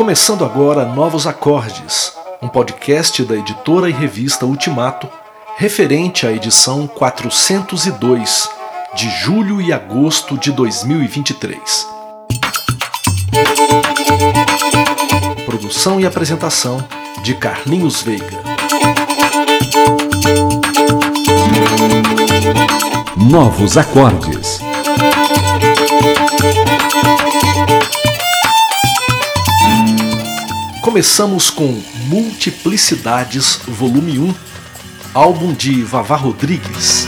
Começando agora Novos Acordes, um podcast da editora e revista Ultimato, referente à edição 402, de julho e agosto de 2023. Produção e apresentação de Carlinhos Veiga. Novos acordes. Começamos com Multiplicidades Volume 1, álbum de Vavá Rodrigues.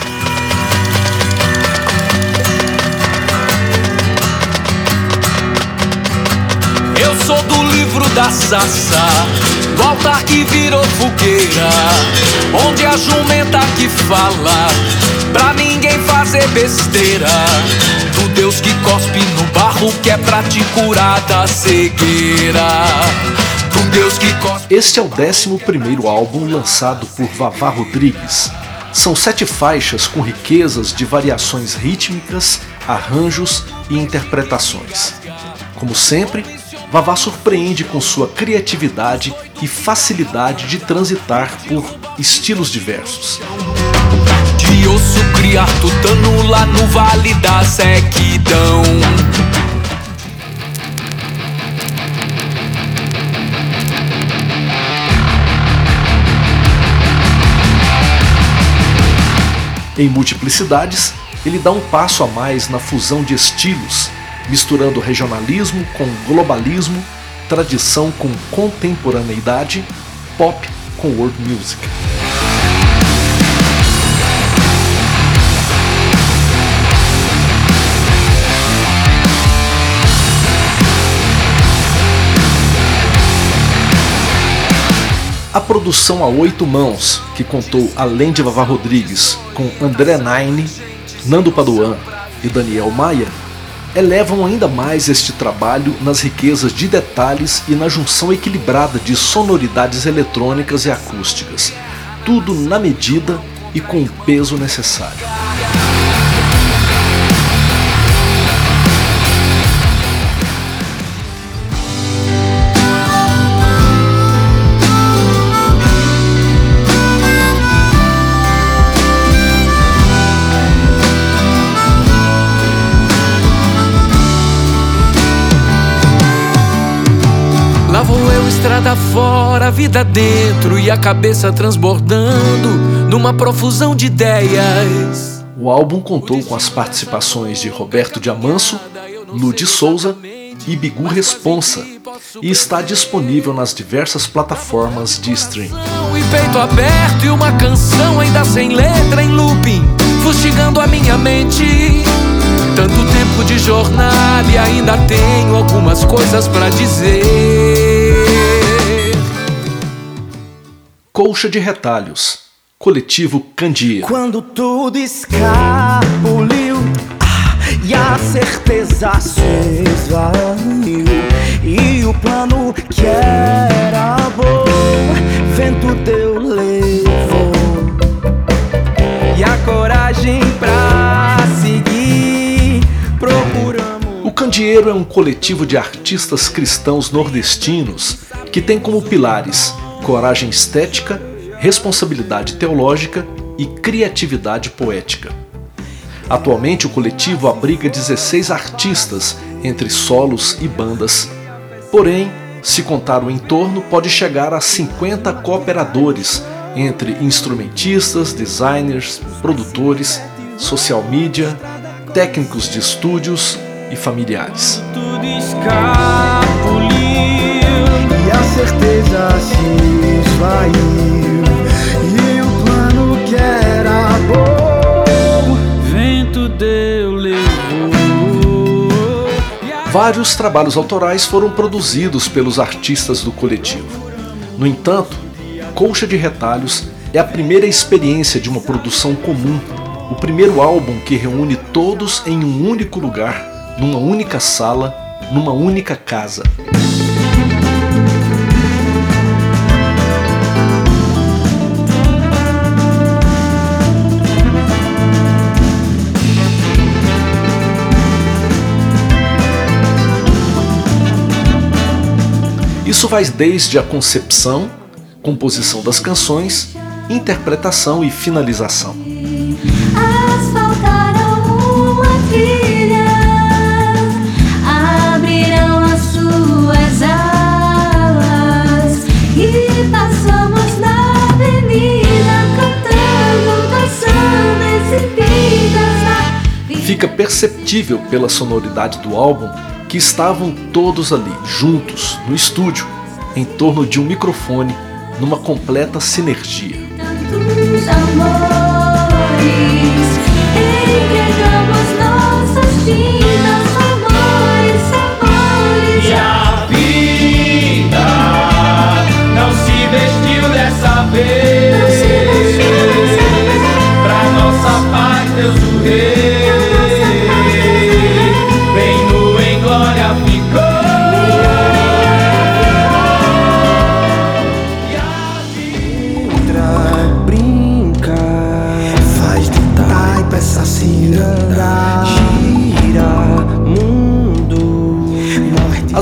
Eu sou do livro da Saça, do altar que virou fogueira, onde a jumenta que fala, pra ninguém fazer besteira. Do Deus que cospe no barro, que é pra te curar da cegueira. Este é o 11 álbum lançado por Vavá Rodrigues. São sete faixas com riquezas de variações rítmicas, arranjos e interpretações. Como sempre, Vavá surpreende com sua criatividade e facilidade de transitar por estilos diversos. De osso criar tutano lá no vale da sequidão. Em Multiplicidades, ele dá um passo a mais na fusão de estilos, misturando regionalismo com globalismo, tradição com contemporaneidade, pop com world music. A produção a oito mãos, que contou além de Vavá Rodrigues, com André Naine, Nando Paduan e Daniel Maia, elevam ainda mais este trabalho nas riquezas de detalhes e na junção equilibrada de sonoridades eletrônicas e acústicas, tudo na medida e com o peso necessário. Estrada fora, vida dentro e a cabeça transbordando numa profusão de ideias. O álbum contou com as participações de Roberto Diamanso, Ludi Souza e Bigu Responsa e está disponível nas diversas plataformas de stream. E peito aberto e uma canção ainda sem letra em looping, fustigando a minha mente. Tanto tempo de jornada e ainda tenho algumas coisas pra dizer. Colcha de Retalhos, Coletivo Candia. Quando tudo escapuliu ah, e a certeza se esvaiu e o plano que era bom, vento deu levou e a coragem pra seguir procuramos. O Candeeiro é um coletivo de artistas cristãos nordestinos que tem como pilares coragem estética, responsabilidade teológica e criatividade poética. Atualmente, o coletivo abriga 16 artistas, entre solos e bandas. Porém, se contar o entorno, pode chegar a 50 cooperadores, entre instrumentistas, designers, produtores, social media, técnicos de estúdios e familiares. Tudo escapuliu e a certeza se esvaiu e o plano que era bom, vento deu levou. Vários trabalhos autorais foram produzidos pelos artistas do coletivo. No entanto, Colcha de Retalhos é a primeira experiência de uma produção comum, o primeiro álbum que reúne todos em um único lugar, numa única sala, numa única casa. Isso vai desde a concepção, composição das canções, interpretação e finalização. Fica perceptível pela sonoridade do álbum que estavam todos ali, juntos, no estúdio, em torno de um microfone, numa completa sinergia.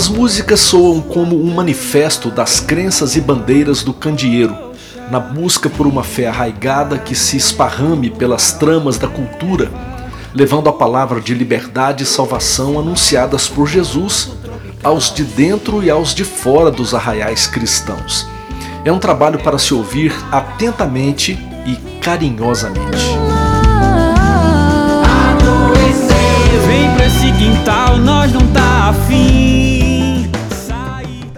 As músicas soam como um manifesto das crenças e bandeiras do candeeiro, na busca por uma fé arraigada que se esparrame pelas tramas da cultura, levando a palavra de liberdade e salvação anunciadas por Jesus aos de dentro e aos de fora dos arraiais cristãos. É um trabalho para se ouvir atentamente e carinhosamente. Vem pra esse quintal, nós não tá afim.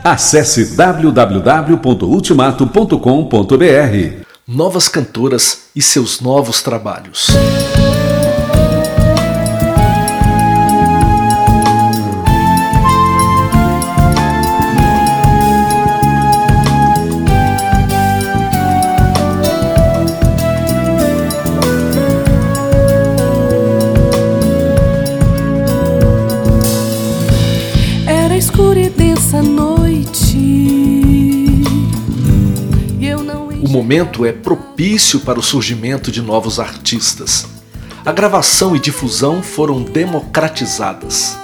Acesse www.ultimato.com.br. Novas cantoras e seus novos trabalhos. Momento é propício para o surgimento de novos artistas. A gravação e difusão foram democratizadas.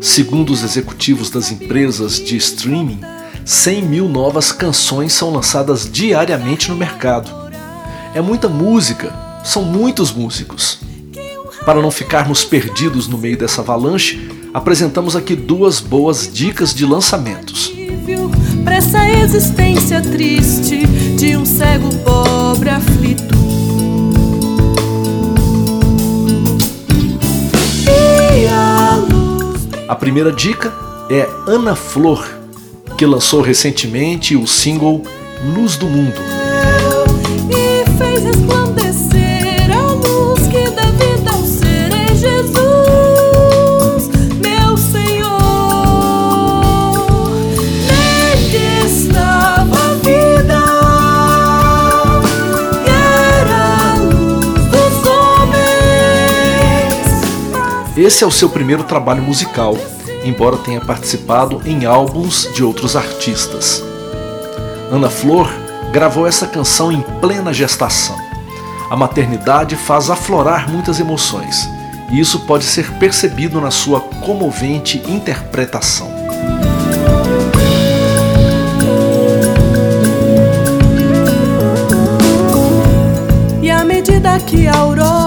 Segundo os executivos das empresas de streaming, 100 mil novas canções são lançadas diariamente no mercado. É muita música, são muitos músicos. Para não ficarmos perdidos no meio dessa avalanche, apresentamos aqui duas boas dicas de lançamentos essa existência triste de um cego pobre aflito. A primeira dica é Ana Flor, que lançou recentemente o single Luz do Mundo. Esse é o seu primeiro trabalho musical, embora tenha participado em álbuns de outros artistas. Ana Flor gravou essa canção em plena gestação. A maternidade faz aflorar muitas emoções, e isso pode ser percebido na sua comovente interpretação. E à medida que a aurora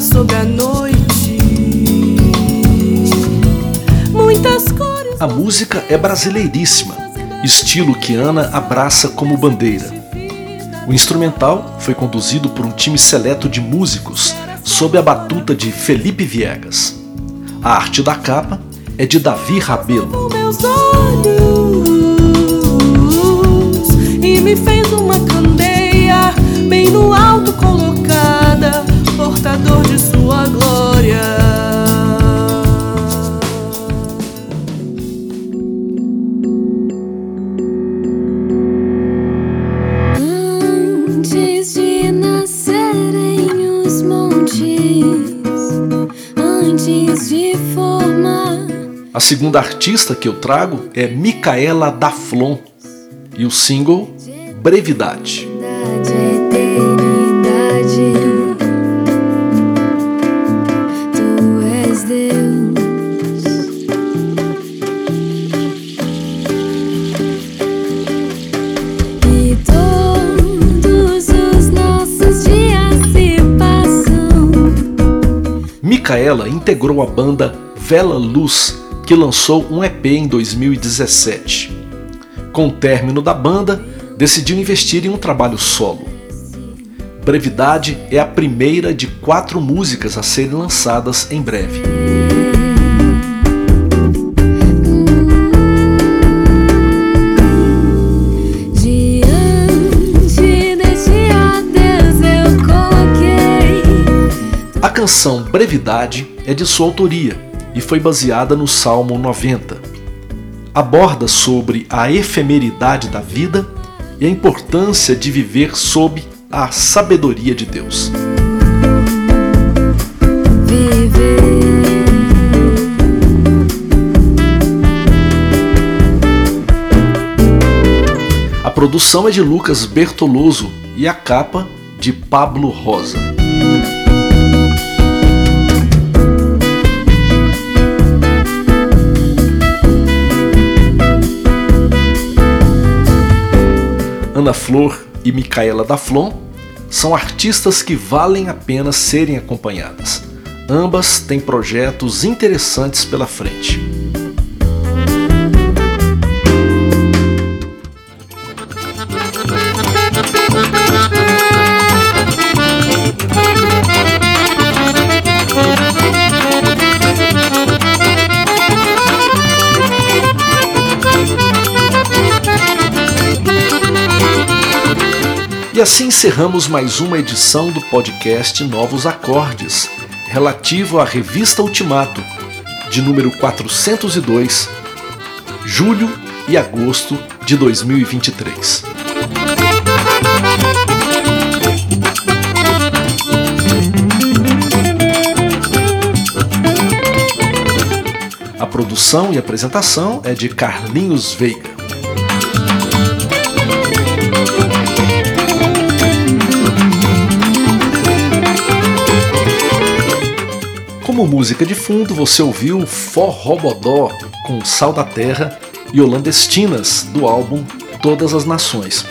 sobre a noite. Muitas cores. A música é brasileiríssima, estilo que Ana abraça como bandeira. O instrumental foi conduzido por um time seleto de músicos sob a batuta de Felipe Viegas. A arte da capa é de Davi Rabelo. Olhos e me fez uma candeia bem no alto colocada portador de sua glória. Antes de nascerem os montes, antes de formar. A segunda artista que eu trago é Micaela Daflon e o single Brevidade. Micaela integrou a banda Vela Luz, que lançou um EP em 2017. Com o término da banda, decidiu investir em um trabalho solo. Brevidade é a primeira de quatro músicas a serem lançadas em breve. Canção Brevidade é de sua autoria e foi baseada no Salmo 90. Aborda sobre a efemeridade da vida e a importância de viver sob a sabedoria de Deus. A produção é de Lucas Bertoloso e a capa de Pablo Rosa. Ana Flor e Micaela Daflon são artistas que valem a pena serem acompanhadas. Ambas têm projetos interessantes pela frente. Assim encerramos mais uma edição do podcast Novos Acordes, relativo à revista Ultimato, de número 402, julho e agosto de 2023. A produção e apresentação é de Carlinhos Veiga. Como música de fundo, você ouviu Forrobodó com Sal da Terra e Holandestinas do álbum Todas as Nações.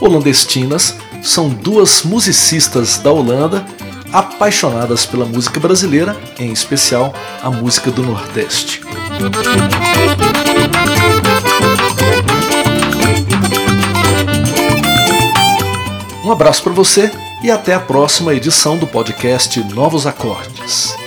Holandestinas são duas musicistas da Holanda apaixonadas pela música brasileira, em especial a música do Nordeste. Um abraço para você e até a próxima edição do podcast Novos Acordes.